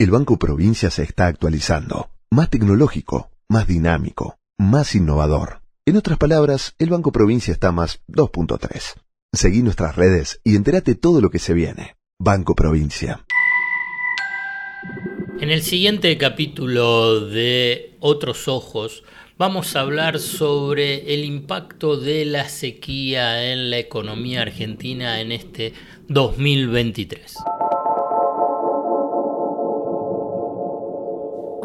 El Banco Provincia se está actualizando, más tecnológico, más dinámico, más innovador. En otras palabras, el Banco Provincia está más 2.3. Seguí nuestras redes y entérate todo lo que se viene. Banco Provincia. En el siguiente capítulo de Otros Ojos vamos a hablar sobre el impacto de la sequía en la economía argentina en este 2023.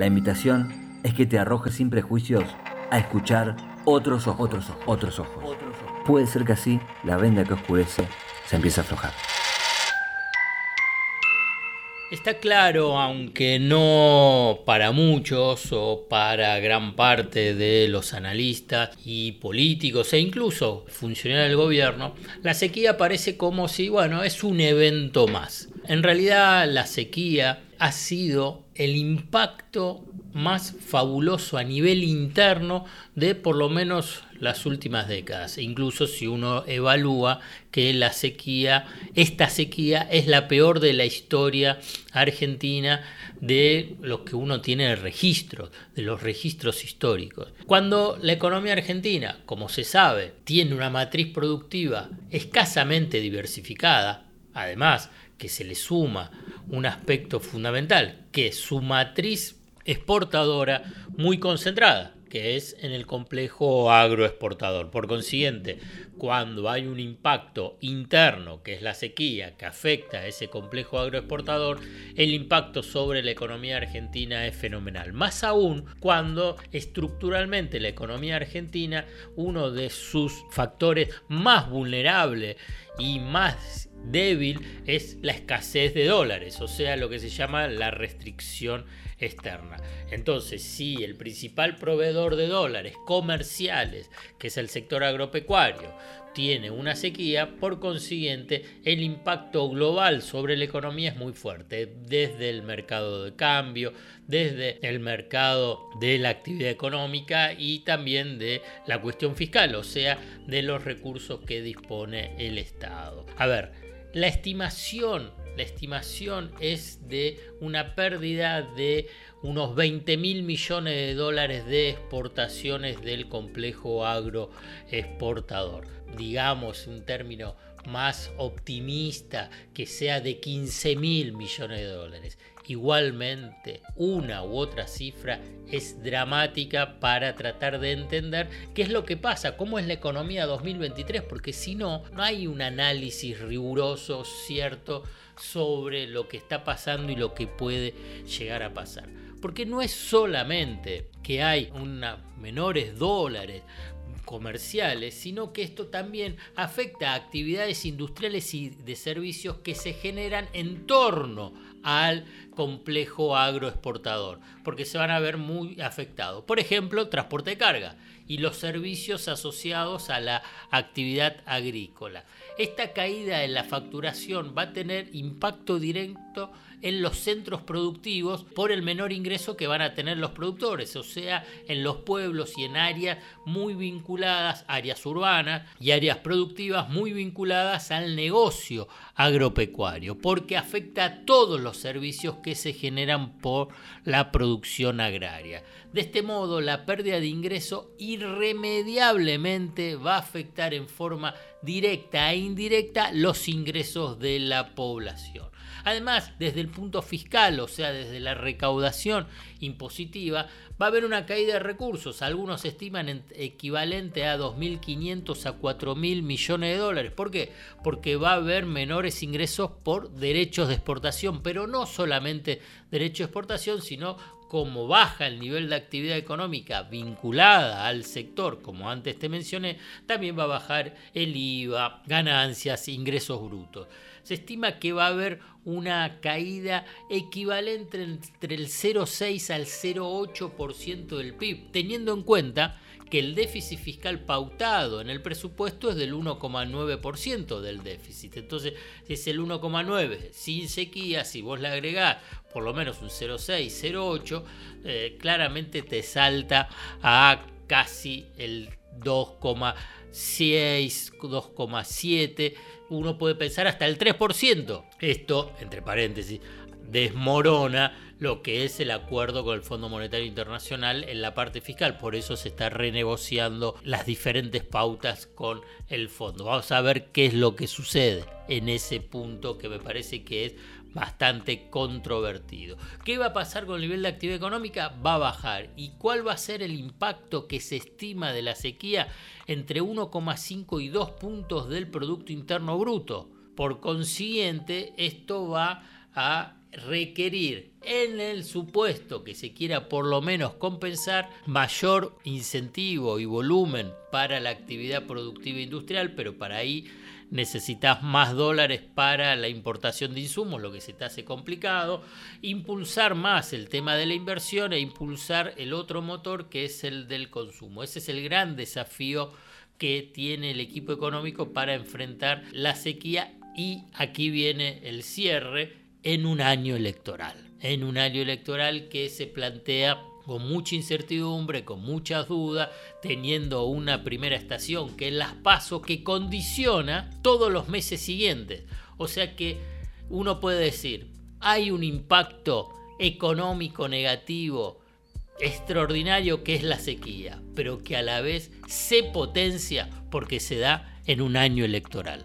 La invitación es que te arrojes sin prejuicios a escuchar otros ojos, otros ojos, otros ojos. Puede ser que así la venda que oscurece se empiece a aflojar. Está claro, aunque no para muchos o para gran parte de los analistas y políticos e incluso funcionarios del gobierno, la sequía parece como si, bueno, es un evento más. En realidad la sequía ha sido el impacto más fabuloso a nivel interno de por lo menos las últimas décadas. Incluso si uno evalúa que la sequía, esta sequía es la peor de la historia argentina de lo que uno tiene de registros, de los registros históricos. Cuando la economía argentina, como se sabe, tiene una matriz productiva escasamente diversificada, además que se le suma un aspecto fundamental, que es su matriz exportadora muy concentrada, que es en el complejo agroexportador. Por consiguiente, cuando hay un impacto interno, que es la sequía, que afecta a ese complejo agroexportador, el impacto sobre la economía argentina es fenomenal. Más aún cuando estructuralmente la economía argentina, uno de sus factores más vulnerables y más débil es la escasez de dólares, o sea, lo que se llama la restricción externa. Entonces, si el principal proveedor de dólares comerciales, que es el sector agropecuario, tiene una sequía, por consiguiente, el impacto global sobre la economía es muy fuerte, desde el mercado de cambio, desde el mercado de la actividad económica y también de la cuestión fiscal, o sea, de los recursos que dispone el Estado. A ver, la estimación, la estimación es de una pérdida de unos 20 mil millones de dólares de exportaciones del complejo agroexportador. Digamos un término más optimista que sea de 15 mil millones de dólares. Igualmente, una u otra cifra es dramática para tratar de entender qué es lo que pasa, cómo es la economía 2023, porque si no, no hay un análisis riguroso, cierto, sobre lo que está pasando y lo que puede llegar a pasar. Porque no es solamente que hay menores dólares comerciales, sino que esto también afecta a actividades industriales y de servicios que se generan en torno al complejo agroexportador, porque se van a ver muy afectados. Por ejemplo, transporte de carga y los servicios asociados a la actividad agrícola. Esta caída en la facturación va a tener impacto directo en los centros productivos por el menor ingreso que van a tener los productores, o sea, en los pueblos y en áreas muy vinculadas, áreas urbanas y áreas productivas muy vinculadas al negocio agropecuario, porque afecta a todos los servicios que se generan por la producción agraria. De este modo, la pérdida de ingreso irremediablemente va a afectar en forma directa e indirecta los ingresos de la población. Además, desde el punto fiscal, o sea, desde la recaudación impositiva, va a haber una caída de recursos. Algunos estiman equivalente a 2.500 a 4.000 millones de dólares. ¿Por qué? Porque va a haber menores ingresos por derechos de exportación, pero no solamente derechos de exportación, sino como baja el nivel de actividad económica vinculada al sector, como antes te mencioné, también va a bajar el IVA, ganancias, ingresos brutos. se estima que va a haber una caída equivalente entre el 0,6 al 0,8% del PIB, teniendo en cuenta que el déficit fiscal pautado en el presupuesto es del 1,9% del déficit. Entonces, si es el 1,9 sin sequía, si vos le agregás por lo menos un 0,6, 0,8, eh, claramente te salta a casi el 2,6, 2,7, uno puede pensar hasta el 3%. Esto, entre paréntesis, desmorona lo que es el acuerdo con el Fondo Monetario Internacional en la parte fiscal. Por eso se está renegociando las diferentes pautas con el fondo. Vamos a ver qué es lo que sucede en ese punto que me parece que es bastante controvertido. ¿Qué va a pasar con el nivel de actividad económica? Va a bajar. ¿Y cuál va a ser el impacto que se estima de la sequía? Entre 1,5 y 2 puntos del Producto Interno Bruto. Por consiguiente, esto va a requerir en el supuesto que se quiera por lo menos compensar mayor incentivo y volumen para la actividad productiva industrial, pero para ahí necesitas más dólares para la importación de insumos, lo que se te hace complicado, impulsar más el tema de la inversión e impulsar el otro motor que es el del consumo. Ese es el gran desafío que tiene el equipo económico para enfrentar la sequía y aquí viene el cierre en un año electoral, en un año electoral que se plantea con mucha incertidumbre, con muchas dudas, teniendo una primera estación que es las pasos que condiciona todos los meses siguientes. O sea que uno puede decir, hay un impacto económico negativo extraordinario que es la sequía, pero que a la vez se potencia porque se da en un año electoral.